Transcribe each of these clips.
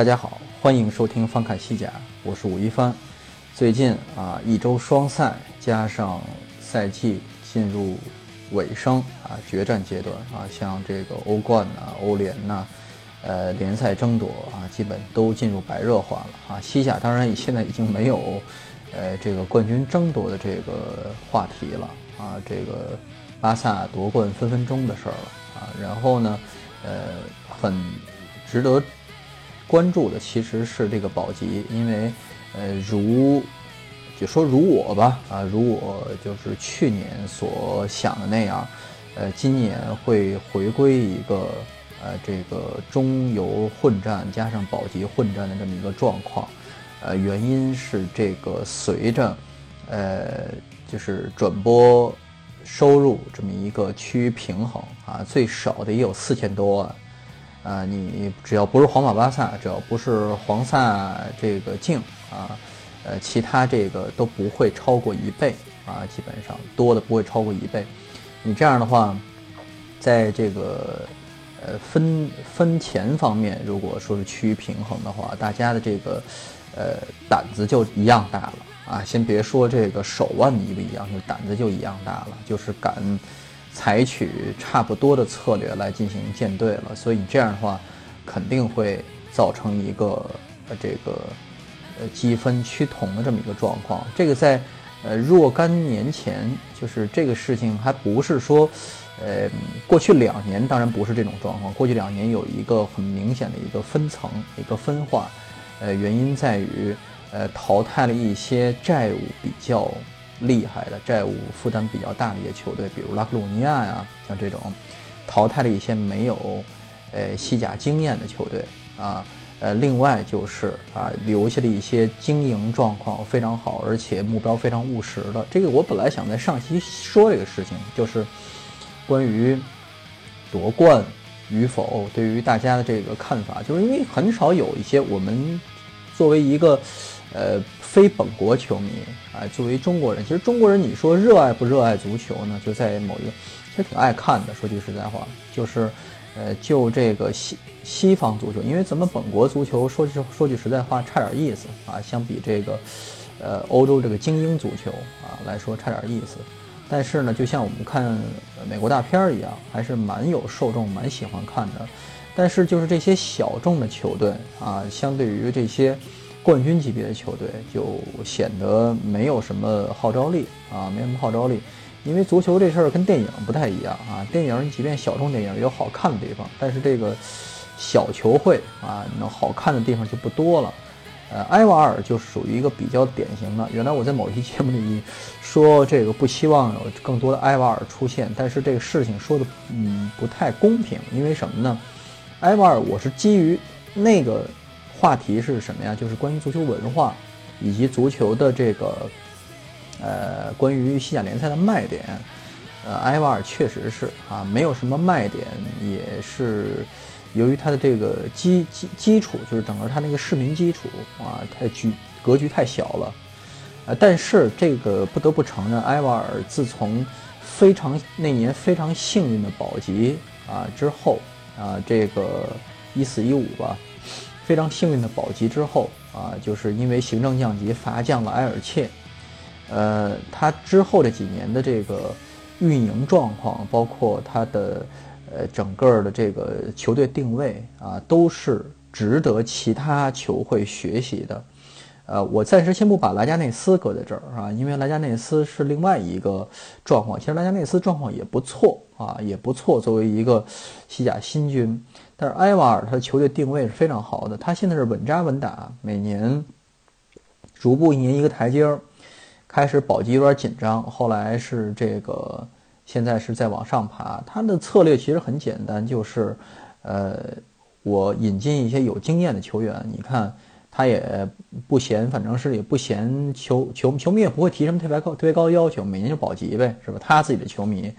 大家好，欢迎收听翻看西甲，我是武一帆。最近啊，一周双赛加上赛季进入尾声啊，决战阶段啊，像这个欧冠呐、欧联呐，呃，联赛争夺啊，基本都进入白热化了啊。西甲当然现在已经没有呃这个冠军争夺的这个话题了啊，这个巴萨夺冠分分钟的事儿了啊。然后呢，呃，很值得。关注的其实是这个保级，因为，呃，如就说如我吧，啊，如我就是去年所想的那样，呃，今年会回归一个呃这个中游混战加上保级混战的这么一个状况，呃，原因是这个随着，呃，就是转播收入这么一个趋于平衡啊，最少的也有四千多万。啊，你只要不是皇马、巴萨，只要不是黄萨这个净啊，呃，其他这个都不会超过一倍啊，基本上多的不会超过一倍。你这样的话，在这个呃分分钱方面，如果说是趋于平衡的话，大家的这个呃胆子就一样大了啊。先别说这个手腕一不一样，就胆子就一样大了，就是敢。采取差不多的策略来进行舰队了，所以这样的话，肯定会造成一个呃这个呃积分趋同的这么一个状况。这个在呃若干年前，就是这个事情还不是说，呃过去两年当然不是这种状况，过去两年有一个很明显的一个分层一个分化，呃原因在于呃淘汰了一些债务比较。厉害的债务负担比较大的一些球队，比如拉克鲁尼亚呀，像这种淘汰了一些没有呃西甲经验的球队啊，呃，另外就是啊，留下了一些经营状况非常好，而且目标非常务实的。这个我本来想在上期说这个事情，就是关于夺冠与否对于大家的这个看法，就是因为很少有一些我们作为一个呃。非本国球迷啊，作为中国人，其实中国人，你说热爱不热爱足球呢？就在某一个，其实挺爱看的。说句实在话，就是，呃，就这个西西方足球，因为咱们本国足球，说句说句实在话，差点意思啊。相比这个，呃，欧洲这个精英足球啊来说，差点意思。但是呢，就像我们看美国大片儿一样，还是蛮有受众，蛮喜欢看的。但是就是这些小众的球队啊，相对于这些。冠军级别的球队就显得没有什么号召力啊，没什么号召力，因为足球这事儿跟电影不太一样啊。电影即便小众电影有好看的地方，但是这个小球会啊，能好看的地方就不多了。呃，埃瓦尔就属于一个比较典型的。原来我在某一期节目里说这个不希望有更多的埃瓦尔出现，但是这个事情说的嗯不太公平，因为什么呢？埃瓦尔我是基于那个。话题是什么呀？就是关于足球文化，以及足球的这个，呃，关于西甲联赛的卖点。呃，埃瓦尔确实是啊，没有什么卖点，也是由于他的这个基基基础，就是整个他那个市民基础啊，太局格局太小了。呃，但是这个不得不承认，埃瓦尔自从非常那年非常幸运的保级啊之后啊，这个一四一五吧。非常幸运的保级之后啊，就是因为行政降级罚降了埃尔切，呃，他之后这几年的这个运营状况，包括他的呃整个的这个球队定位啊，都是值得其他球会学习的。呃，我暂时先不把莱加内斯搁在这儿啊，因为莱加内斯是另外一个状况。其实莱加内斯状况也不错啊，也不错，作为一个西甲新军。但是埃瓦尔他的球队定位是非常好的，他现在是稳扎稳打，每年逐步一年一个台阶儿，开始保级有点紧张，后来是这个现在是在往上爬。他的策略其实很简单，就是，呃，我引进一些有经验的球员。你看，他也不嫌，反正是也不嫌球球球迷也不会提什么特别高特别高的要求，每年就保级呗，是吧？他自己的球迷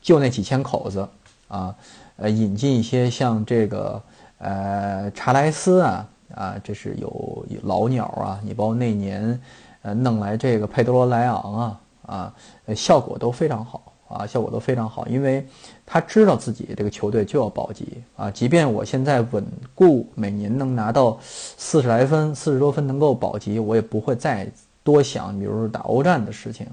就那几千口子啊，呃，引进一些像这个呃查莱斯啊啊，这是有老鸟啊，你包括那年呃弄来这个佩德罗莱昂啊啊，效果都非常好啊，效果都非常好，因为他知道自己这个球队就要保级啊，即便我现在稳固每年能拿到四十来分、四十多分能够保级，我也不会再多想，比如说打欧战的事情。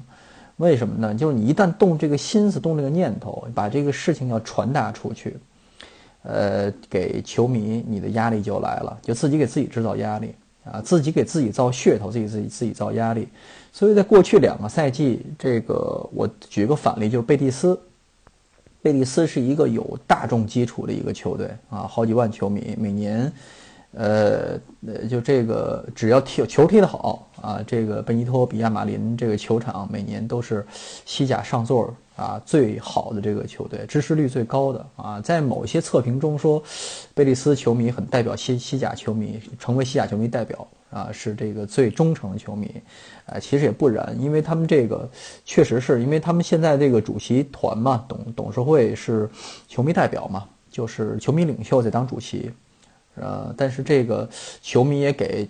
为什么呢？就是你一旦动这个心思、动这个念头，把这个事情要传达出去，呃，给球迷，你的压力就来了，就自己给自己制造压力啊，自己给自己造噱头，自己自己自己造压力。所以在过去两个赛季，这个我举个反例，就是贝蒂斯。贝蒂斯是一个有大众基础的一个球队啊，好几万球迷，每年，呃，就这个只要踢球踢得好啊，这个贝尼托比亚马林这个球场每年都是西甲上座啊最好的这个球队，支持率最高的啊，在某些测评中说，贝利斯球迷很代表西西甲球迷，成为西甲球迷代表啊，是这个最忠诚的球迷，啊，其实也不然，因为他们这个确实是因为他们现在这个主席团嘛，董董事会是球迷代表嘛，就是球迷领袖在当主席。呃，但是这个球迷也给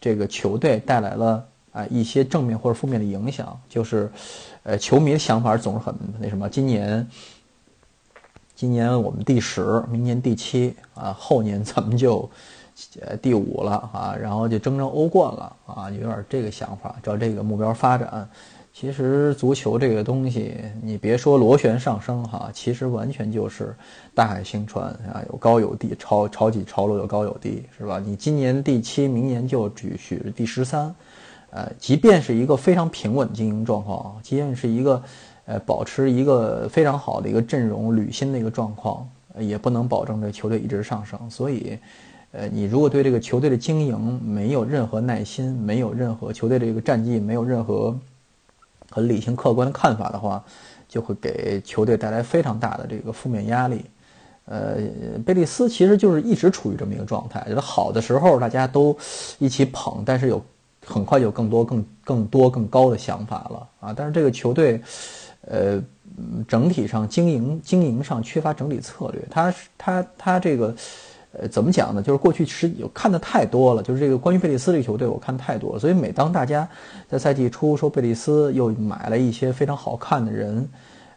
这个球队带来了啊、一些正面或者负面的影响，就是呃球迷的想法总是很那什么，今年今年我们第十，明年第七啊，后年咱们就呃第五了啊，然后就争争欧冠了啊，有点这个想法，照这个目标发展。其实足球这个东西，你别说螺旋上升哈，其实完全就是大海兴船啊，有高有低，潮潮起潮落，有高有低，是吧？你今年第七，明年就只许第十三，呃，即便是一个非常平稳经营状况，即便是一个呃保持一个非常好的一个阵容履新的一个状况，也不能保证这球队一直上升。所以，呃，你如果对这个球队的经营没有任何耐心，没有任何球队这个战绩没有任何很理性客观的看法的话，就会给球队带来非常大的这个负面压力。呃，贝利斯其实就是一直处于这么一个状态，就是好的时候大家都一起捧，但是有很快有更多、更更多、更高的想法了啊！但是这个球队，呃，整体上经营经营上缺乏整体策略，他他他这个。呃，怎么讲呢？就是过去是有看的太多了，就是这个关于贝利斯这个球队，我看太多了。所以每当大家在赛季初说贝利斯又买了一些非常好看的人，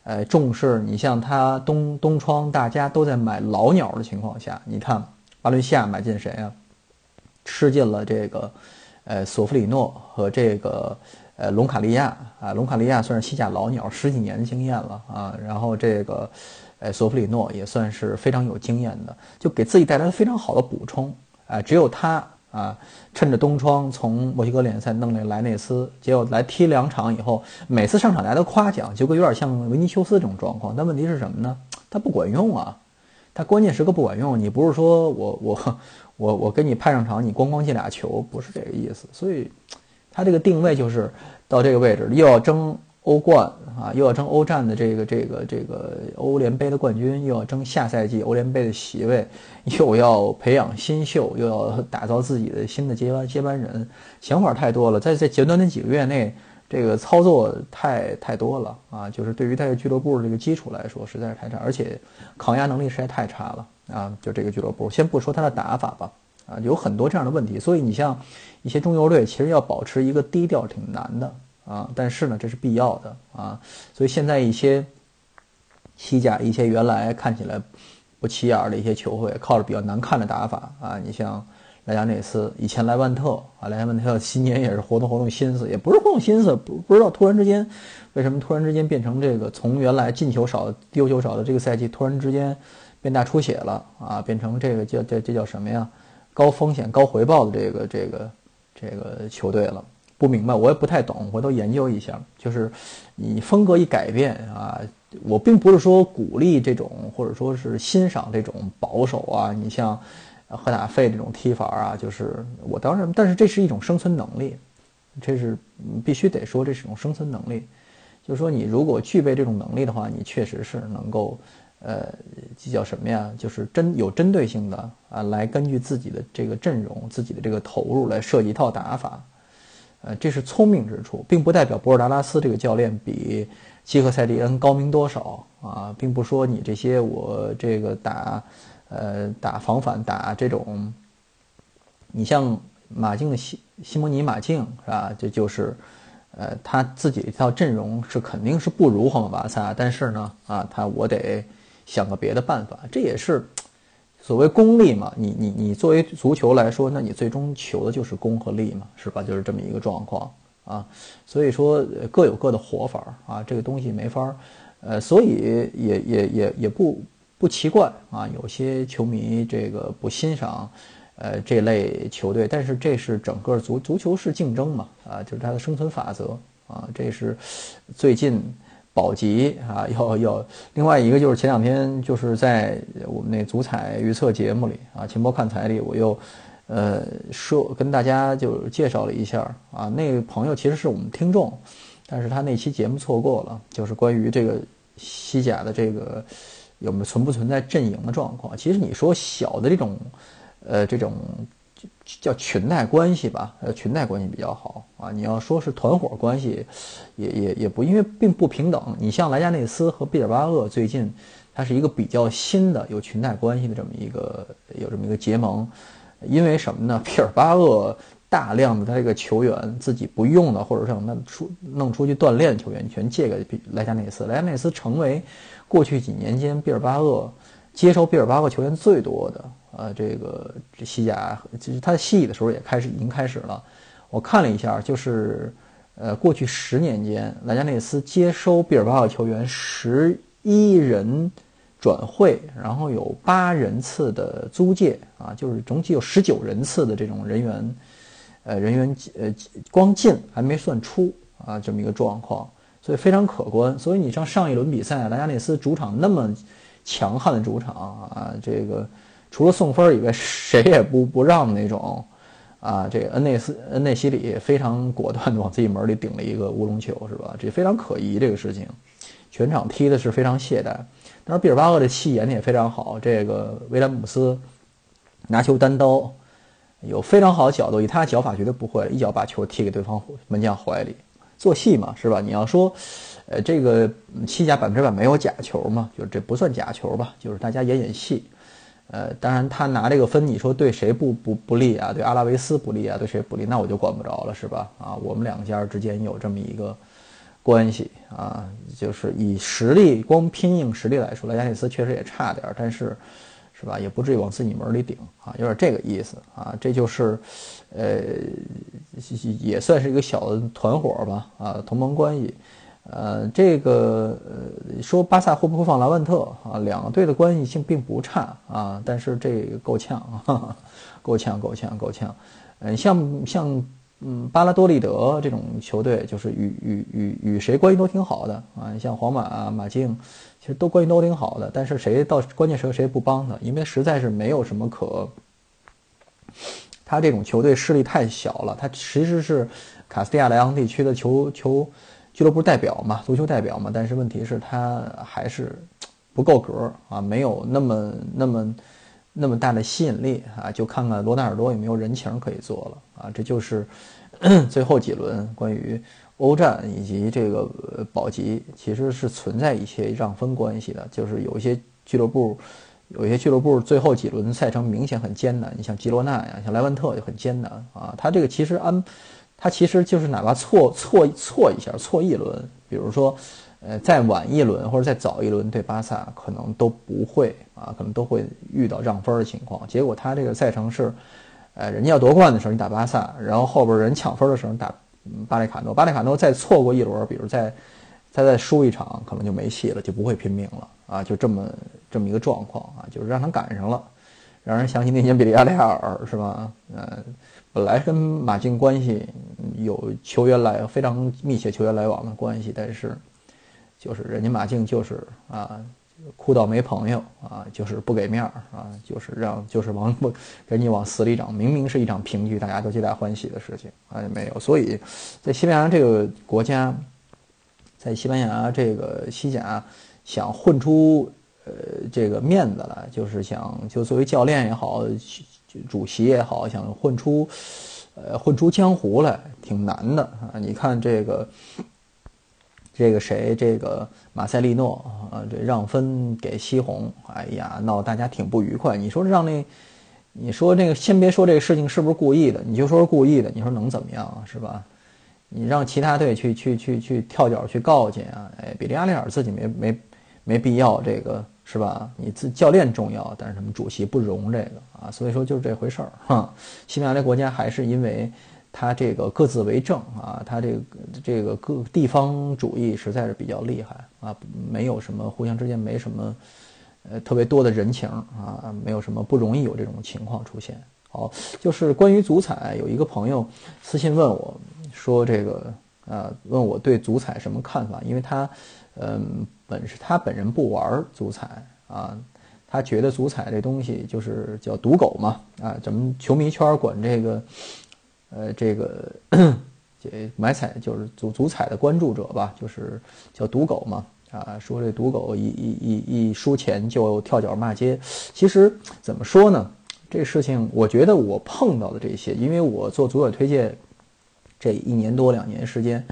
呃，重视你像他东东窗大家都在买老鸟的情况下，你看巴伦西亚买进谁啊？吃进了这个呃索弗里诺和这个呃隆卡利亚啊，隆卡利亚算是西甲老鸟，十几年的经验了啊。然后这个哎索弗里诺也算是非常有经验的，就给自己带来了非常好的补充哎。只有他啊，趁着东窗从墨西哥联赛弄来莱内斯，结果来踢两场以后，每次上场大家都夸奖，结果有点像维尼修斯这种状况。但问题是什么呢？他不管用啊。他关键时刻不管用，你不是说我我我我跟你派上场，你咣咣进俩球，不是这个意思。所以，他这个定位就是到这个位置，又要争欧冠啊，又要争欧战的这个这个这个欧联杯的冠军，又要争下赛季欧联杯的席位，又要培养新秀，又要打造自己的新的接班接班人，想法太多了，在在简短的几个月内。这个操作太太多了啊，就是对于他的俱乐部这个基础来说，实在是太差，而且抗压能力实在太差了啊！就这个俱乐部，先不说他的打法吧，啊，有很多这样的问题。所以你像一些中游队，其实要保持一个低调挺难的啊，但是呢，这是必要的啊。所以现在一些西甲一些原来看起来不起眼的一些球会，靠着比较难看的打法啊，你像。莱加内斯以前莱万特啊，莱万特新年也是活动活动心思，也不是活动心思，不不知道突然之间为什么突然之间变成这个从原来进球少、丢球少的这个赛季，突然之间变大出血了啊，变成这个叫这这叫什么呀？高风险高回报的这个这个这个球队了。不明白，我也不太懂，回头研究一下。就是你风格一改变啊，我并不是说鼓励这种，或者说是欣赏这种保守啊，你像。赫塔费这种踢法啊，就是我当然，但是这是一种生存能力，这是必须得说，这是一种生存能力。就是说你如果具备这种能力的话，你确实是能够，呃，这叫什么呀？就是针有针对性的啊，来根据自己的这个阵容、自己的这个投入来设计一套打法，呃，这是聪明之处，并不代表博尔达拉斯这个教练比基赫塞蒂恩高明多少啊，并不说你这些我这个打，呃，打防反打这种，你像马竞的西西蒙尼马竞是吧？这就是。呃，他自己一套阵容是肯定是不如皇马巴萨，但是呢，啊，他我得想个别的办法，这也是所谓功利嘛。你你你作为足球来说，那你最终求的就是功和利嘛，是吧？就是这么一个状况啊。所以说各有各的活法啊，这个东西没法儿呃，所以也也也也不不奇怪啊，有些球迷这个不欣赏。呃，这类球队，但是这是整个足足球是竞争嘛，啊，就是它的生存法则啊。这是最近保级啊，要要另外一个就是前两天就是在我们那足彩预测节目里啊，秦波看彩里，我又呃说跟大家就介绍了一下啊，那个朋友其实是我们听众，但是他那期节目错过了，就是关于这个西甲的这个有没有存不存在阵营的状况。其实你说小的这种。呃，这种叫裙带关系吧，呃，裙带关系比较好啊。你要说是团伙关系，也也也不，因为并不平等。你像莱加内斯和毕尔巴鄂最近，它是一个比较新的有裙带关系的这么一个有这么一个结盟。因为什么呢？毕尔巴鄂大量的他这个球员自己不用的，或者让他出弄出去锻炼球员，全借给莱加内斯。莱加内斯成为过去几年间毕尔巴鄂接收毕尔巴鄂球员最多的。呃，这个西甲，其实他在西乙的时候也开始已经开始了。我看了一下，就是呃，过去十年间，莱加内斯接收毕尔巴鄂球员十一人转会，然后有八人次的租借啊，就是总计有十九人次的这种人员，呃，人员呃光进还没算出啊，这么一个状况，所以非常可观。所以你像上一轮比赛，莱加内斯主场那么强悍的主场啊，这个。除了送分以外，谁也不不让那种，啊，这个恩内斯恩内西里非常果断的往自己门里顶了一个乌龙球，是吧？这非常可疑，这个事情，全场踢的是非常懈怠。但是毕尔巴鄂的气演的也非常好，这个威廉姆斯拿球单刀，有非常好的角度，以他的脚法绝对不会一脚把球踢给对方门将怀里，做戏嘛，是吧？你要说，呃，这个西甲百分之百没有假球嘛，就是这不算假球吧，就是大家演演戏。呃，当然他拿这个分，你说对谁不不不利啊？对阿拉维斯不利啊？对谁不利？那我就管不着了，是吧？啊，我们两家之间有这么一个关系啊，就是以实力光拼硬实力来说，莱加内斯确实也差点，但是，是吧？也不至于往自己门里顶啊，有点这个意思啊。这就是，呃，也算是一个小的团伙吧，啊，同盟关系。呃，这个呃，说巴萨会不会放莱万特啊？两个队的关系性并不差啊，但是这个够呛啊，够呛，够呛，够呛。嗯，像像嗯巴拉多利德这种球队，就是与与与与谁关系都挺好的啊。像皇马啊、马竞，其实都关系都挺好的，但是谁到关键时候谁不帮他？因为实在是没有什么可，他这种球队势力太小了。他其实是卡斯蒂亚莱昂地区的球球。俱乐部代表嘛，足球代表嘛，但是问题是，他还是不够格啊，没有那么那么那么大的吸引力啊。就看看罗纳尔多有没有人情可以做了啊。这就是 最后几轮关于欧战以及这个保级，其实是存在一些让分关系的。就是有一些俱乐部，有一些俱乐部最后几轮赛程明显很艰难，你像吉罗纳呀，像莱万特就很艰难啊。他这个其实安。他其实就是哪怕错错错一下，错一轮，比如说，呃，再晚一轮或者再早一轮对巴萨，可能都不会啊，可能都会遇到让分的情况。结果他这个赛程是，呃，人家要夺冠的时候你打巴萨，然后后边人抢分的时候打巴列卡诺，巴列卡诺再错过一轮，比如再再再输一场，可能就没戏了，就不会拼命了啊，就这么这么一个状况啊，就是让他赶上了，让人想起那年比利亚雷亚尔是吧？嗯。本来跟马竞关系有球员来非常密切球员来往的关系，但是就是人家马竞就是啊，哭到没朋友啊，就是不给面儿啊，就是让就是往不给你往死里整。明明是一场平局，大家都皆大欢喜的事情，啊，也没有。所以在西班牙这个国家，在西班牙这个西甲想混出呃这个面子来，就是想就作为教练也好，主席也好，想混出呃混出江湖来，挺难的啊！你看这个这个谁，这个马塞利诺啊，这让分给西红，哎呀，闹大家挺不愉快。你说让那，你说这个先别说这个事情是不是故意的，你就说是故意的，你说能怎么样啊？是吧？你让其他队去去去去跳脚去告去啊？哎，比利亚雷尔自己没没没必要这个是吧？你自教练重要，但是他们主席不容这个啊，所以说就是这回事儿哈。西班牙这国家还是因为他这个各自为政啊，他这个这个各地方主义实在是比较厉害啊，没有什么互相之间没什么呃特别多的人情啊，没有什么不容易有这种情况出现。好，就是关于足彩，有一个朋友私信问我。说这个，呃，问我对足彩什么看法？因为他，嗯，本是他本人不玩足彩啊，他觉得足彩这东西就是叫赌狗嘛，啊，咱们球迷圈管这个，呃，这个这买彩就是足足彩的关注者吧，就是叫赌狗嘛，啊，说这赌狗一一一一输钱就跳脚骂街。其实怎么说呢？这事情我觉得我碰到的这些，因为我做足彩推荐。这一年多两年时间，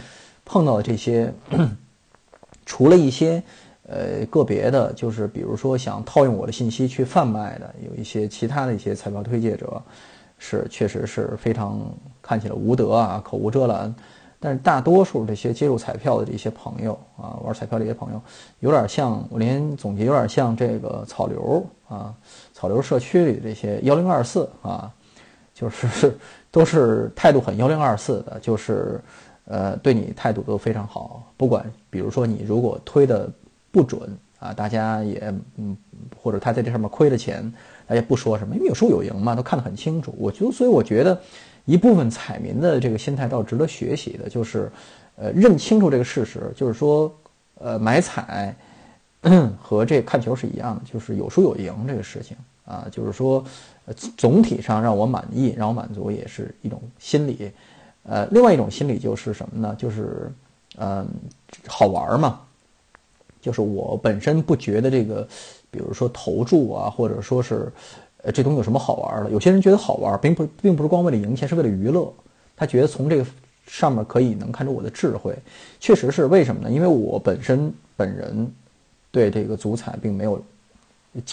碰到的这些，除了一些呃个别的，就是比如说想套用我的信息去贩卖的，有一些其他的一些彩票推介者，是确实是非常看起来无德啊，口无遮拦。但是大多数这些接触彩票的这些朋友啊，玩彩票这些朋友，有点像我连总结有点像这个草流啊，草流社区里这些幺零二四啊，就是。都是态度很幺零二四的，就是，呃，对你态度都非常好。不管，比如说你如果推的不准啊，大家也嗯，或者他在这上面亏了钱，大家不说什么，因为有输有赢嘛，都看得很清楚。我就所以我觉得，一部分彩民的这个心态倒值得学习的，就是，呃，认清楚这个事实，就是说，呃，买彩 和这看球是一样的，就是有输有赢这个事情啊，就是说。总体上让我满意，让我满足也是一种心理，呃，另外一种心理就是什么呢？就是，嗯，好玩嘛。就是我本身不觉得这个，比如说投注啊，或者说是，呃，这东西有什么好玩的？有些人觉得好玩，并不并不是光为了赢钱，是为了娱乐。他觉得从这个上面可以能看出我的智慧。确实是为什么呢？因为我本身本人对这个足彩并没有。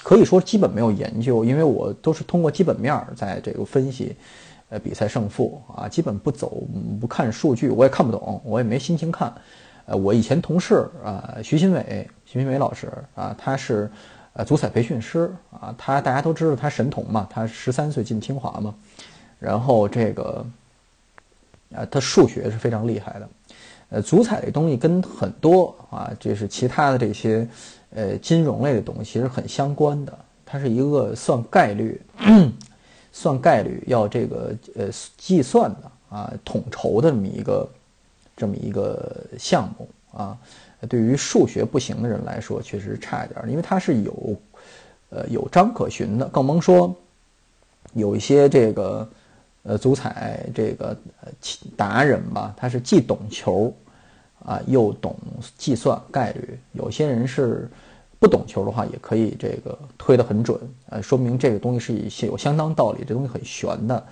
可以说基本没有研究，因为我都是通过基本面儿在这个分析，呃，比赛胜负啊，基本不走不看数据，我也看不懂，我也没心情看。呃，我以前同事啊，徐新伟，徐新伟老师啊，他是呃足彩培训师啊，他大家都知道他神童嘛，他十三岁进清华嘛，然后这个啊，他数学是非常厉害的。呃，足彩这东西跟很多啊，就是其他的这些。呃，金融类的东西其实很相关的，它是一个算概率、算概率要这个呃计算的啊，统筹的这么一个这么一个项目啊。对于数学不行的人来说，确实差一点，因为它是有呃有章可循的，更甭说有一些这个呃足彩这个达人吧，他是既懂球啊，又懂计算概率。有些人是。不懂球的话，也可以这个推得很准，呃，说明这个东西是一些有相当道理，这东西很玄的。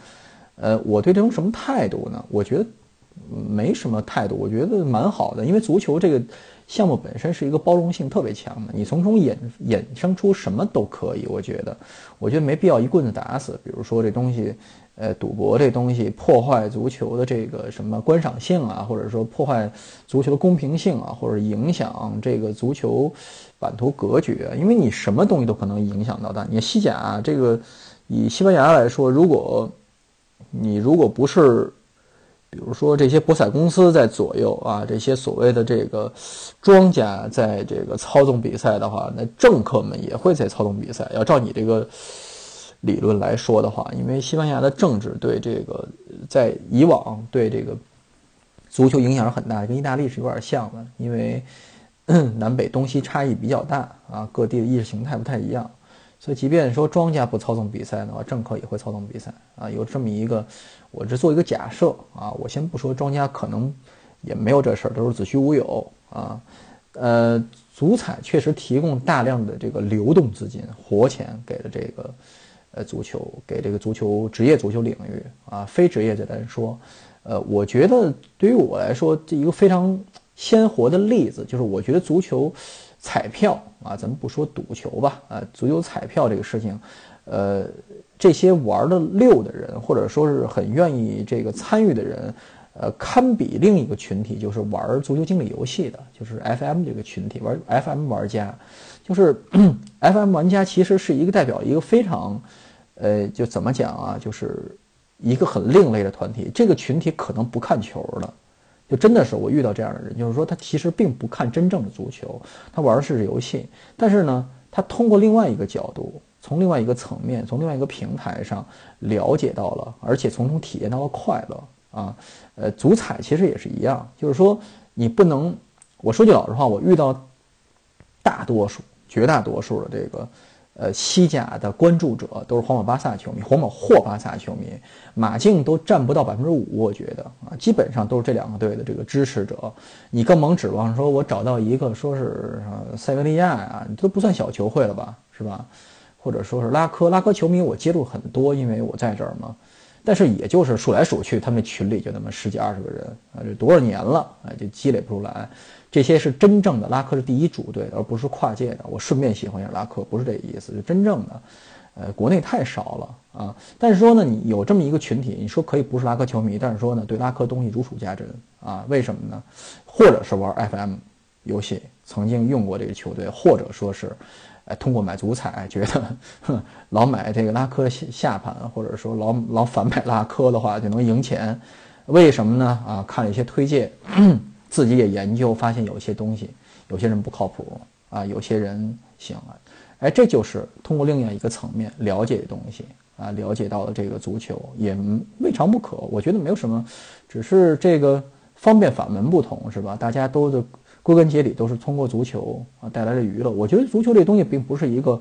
呃，我对这种什么态度呢？我觉得没什么态度，我觉得蛮好的，因为足球这个项目本身是一个包容性特别强的，你从中衍衍生出什么都可以。我觉得，我觉得没必要一棍子打死。比如说这东西。呃，赌博这东西破坏足球的这个什么观赏性啊，或者说破坏足球的公平性啊，或者影响这个足球版图格局啊，因为你什么东西都可能影响到它。你西甲这个，以西班牙来说，如果你如果不是，比如说这些博彩公司在左右啊，这些所谓的这个庄家在这个操纵比赛的话，那政客们也会在操纵比赛。要照你这个。理论来说的话，因为西班牙的政治对这个在以往对这个足球影响是很大，跟意大利是有点像的，因为南北东西差异比较大啊，各地的意识形态不太一样，所以即便说庄家不操纵比赛的话，政客也会操纵比赛啊。有这么一个，我只做一个假设啊，我先不说庄家可能也没有这事儿，都是子虚乌有啊，呃，足彩确实提供大量的这个流动资金、活钱给了这个呃足球，给这个足球职业足球领域啊，非职业者来说，呃，我觉得对于我来说，这一个非常鲜活的例子就是，我觉得足球彩票啊，咱们不说赌球吧，啊，足球彩票这个事情，呃，这些玩的溜的人，或者说是很愿意这个参与的人。呃，堪比另一个群体，就是玩足球经理游戏的，就是 FM 这个群体玩 FM 玩家，就是 FM 玩家其实是一个代表一个非常，呃，就怎么讲啊，就是一个很另类的团体。这个群体可能不看球的，就真的是我遇到这样的人，就是说他其实并不看真正的足球，他玩的是游戏，但是呢，他通过另外一个角度，从另外一个层面，从另外一个平台上了解到了，而且从中体验到了快乐。啊，呃，足彩其实也是一样，就是说你不能，我说句老实话，我遇到大多数、绝大多数的这个呃西甲的关注者都是皇马、巴萨球迷，皇马或巴萨球迷，马竞都占不到百分之五，我觉得啊，基本上都是这两个队的这个支持者，你更甭指望说我找到一个说是塞维利亚呀，你都不算小球会了吧，是吧？或者说是拉科，拉科球迷我接触很多，因为我在这儿嘛。但是也就是数来数去，他们群里就那么十几二十个人啊，这多少年了啊，就积累不出来。这些是真正的拉科是第一主队，而不是跨界的。我顺便喜欢一下拉科，不是这意思，就真正的，呃，国内太少了啊。但是说呢，你有这么一个群体，你说可以不是拉科球迷，但是说呢，对拉科东西如数家珍啊。为什么呢？或者是玩 FM 游戏，曾经用过这个球队，或者说是。哎，通过买足彩，觉得，老买这个拉科下盘，或者说老老反买拉科的话，就能赢钱。为什么呢？啊，看了一些推荐，自己也研究，发现有些东西，有些人不靠谱啊，有些人行啊。哎，这就是通过另外一个层面了解的东西啊，了解到了这个足球也未尝不可。我觉得没有什么，只是这个方便法门不同，是吧？大家都的。归根结底都是通过足球啊带来的娱乐。我觉得足球这东西并不是一个，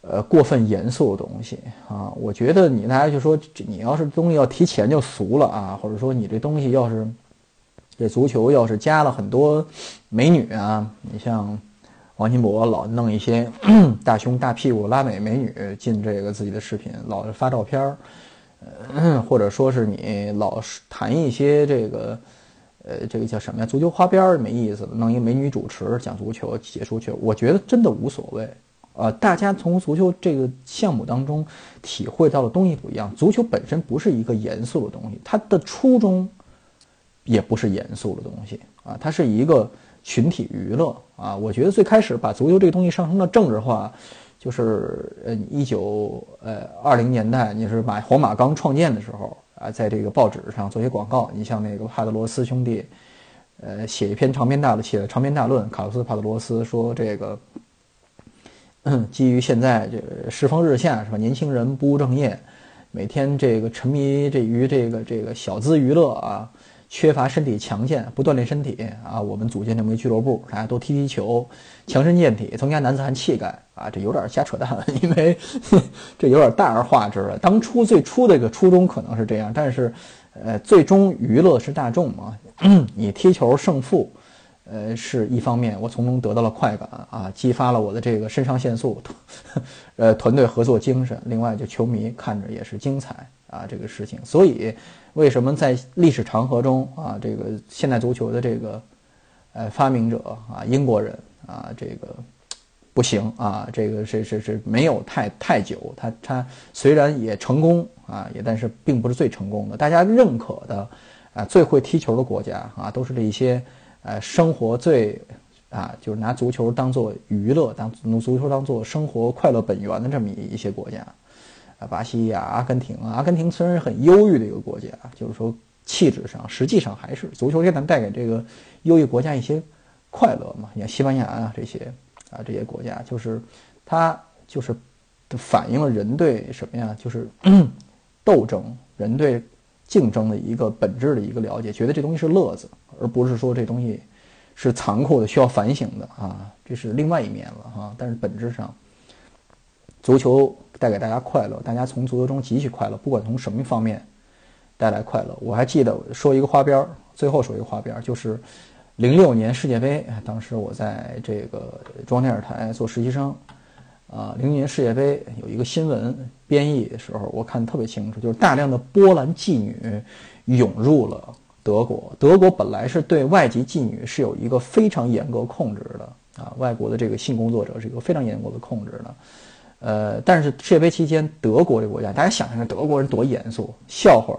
呃，过分严肃的东西啊。我觉得你大家就说，你要是东西要提钱就俗了啊，或者说你这东西要是这足球要是加了很多美女啊，你像王金博老弄一些 大胸大屁股拉美美女进这个自己的视频，老是发照片儿，呃，或者说是你老是谈一些这个。呃，这个叫什么呀？足球花边儿没意思，弄一个美女主持讲足球解说球，我觉得真的无所谓。呃，大家从足球这个项目当中体会到的东西不一样。足球本身不是一个严肃的东西，它的初衷也不是严肃的东西啊，它是一个群体娱乐啊。我觉得最开始把足球这个东西上升到政治化，就是呃一九呃二零年代，你是把皇马刚创建的时候。啊，在这个报纸上做些广告，你像那个帕德罗斯兄弟，呃，写一篇长篇大论，写了长篇大论。卡洛斯·帕德罗斯说，这个基于现在这个世风日下，是吧？年轻人不务正业，每天这个沉迷这于这个这个小资娱乐啊。缺乏身体强健，不锻炼身体啊！我们组建这么一俱乐部，大家都踢踢球，强身健体，增加男子汉气概啊！这有点瞎扯淡，因为 这有点大而化之了。当初最初的一个初衷可能是这样，但是，呃，最终娱乐是大众嘛？你踢球胜负，呃，是一方面，我从中得到了快感啊，激发了我的这个肾上腺素，呃，团队合作精神。另外，就球迷看着也是精彩啊，这个事情，所以。为什么在历史长河中啊，这个现代足球的这个，呃，发明者啊，英国人啊，这个不行啊，这个是是是没有太太久，他他虽然也成功啊，也但是并不是最成功的。大家认可的啊，最会踢球的国家啊，都是这一些呃，生活最啊，就是拿足球当做娱乐，当足球当做生活快乐本源的这么一一些国家。巴西呀，阿根廷啊，阿根廷虽然是很忧郁的一个国家，就是说气质上，实际上还是足球给咱带给这个忧郁国家一些快乐嘛。你看西班牙啊这些啊这些国家，就是它就是反映了人对什么呀？就是 斗争，人对竞争的一个本质的一个了解，觉得这东西是乐子，而不是说这东西是残酷的，需要反省的啊。这是另外一面了哈。但是本质上，足球。带给大家快乐，大家从足球中汲取快乐，不管从什么方面带来快乐。我还记得说一个花边儿，最后说一个花边儿，就是零六年世界杯，当时我在这个中央电视台做实习生，啊，零六年世界杯有一个新闻编译的时候，我看特别清楚，就是大量的波兰妓女涌入了德国。德国本来是对外籍妓女是有一个非常严格控制的啊，外国的这个性工作者是一个非常严格的控制的。呃，但是世界杯期间，德国这个国家，大家想象德国人多严肃，笑话。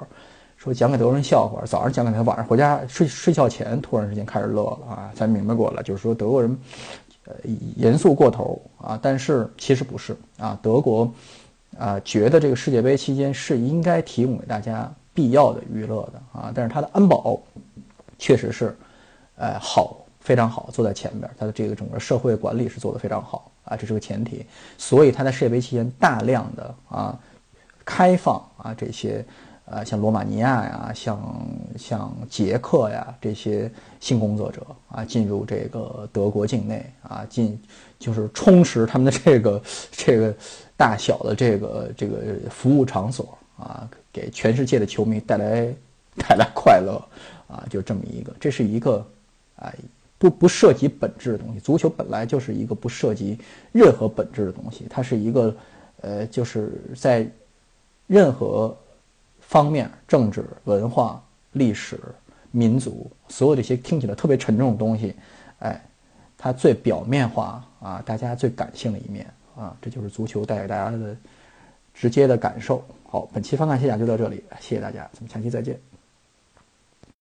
说讲给德国人笑话，早上讲给他，晚上回家睡睡觉前突然之间开始乐了啊，才明白过来，就是说德国人，呃，严肃过头啊，但是其实不是啊，德国啊觉得这个世界杯期间是应该提供给大家必要的娱乐的啊，但是他的安保确实是，呃，好，非常好，坐在前边，他的这个整个社会管理是做得非常好啊，这是个前提，所以他在世界杯期间大量的啊开放啊这些。呃，像罗马尼亚呀，像像捷克呀这些性工作者啊，进入这个德国境内啊，进就是充实他们的这个这个大小的这个这个服务场所啊，给全世界的球迷带来带来快乐啊，就这么一个，这是一个啊不不涉及本质的东西。足球本来就是一个不涉及任何本质的东西，它是一个呃，就是在任何。方面，政治、文化、历史、民族，所有这些听起来特别沉重的东西，哎，它最表面化啊，大家最感性的一面啊，这就是足球带给大家的直接的感受。好，本期翻看西甲就到这里，谢谢大家，咱们下期再见。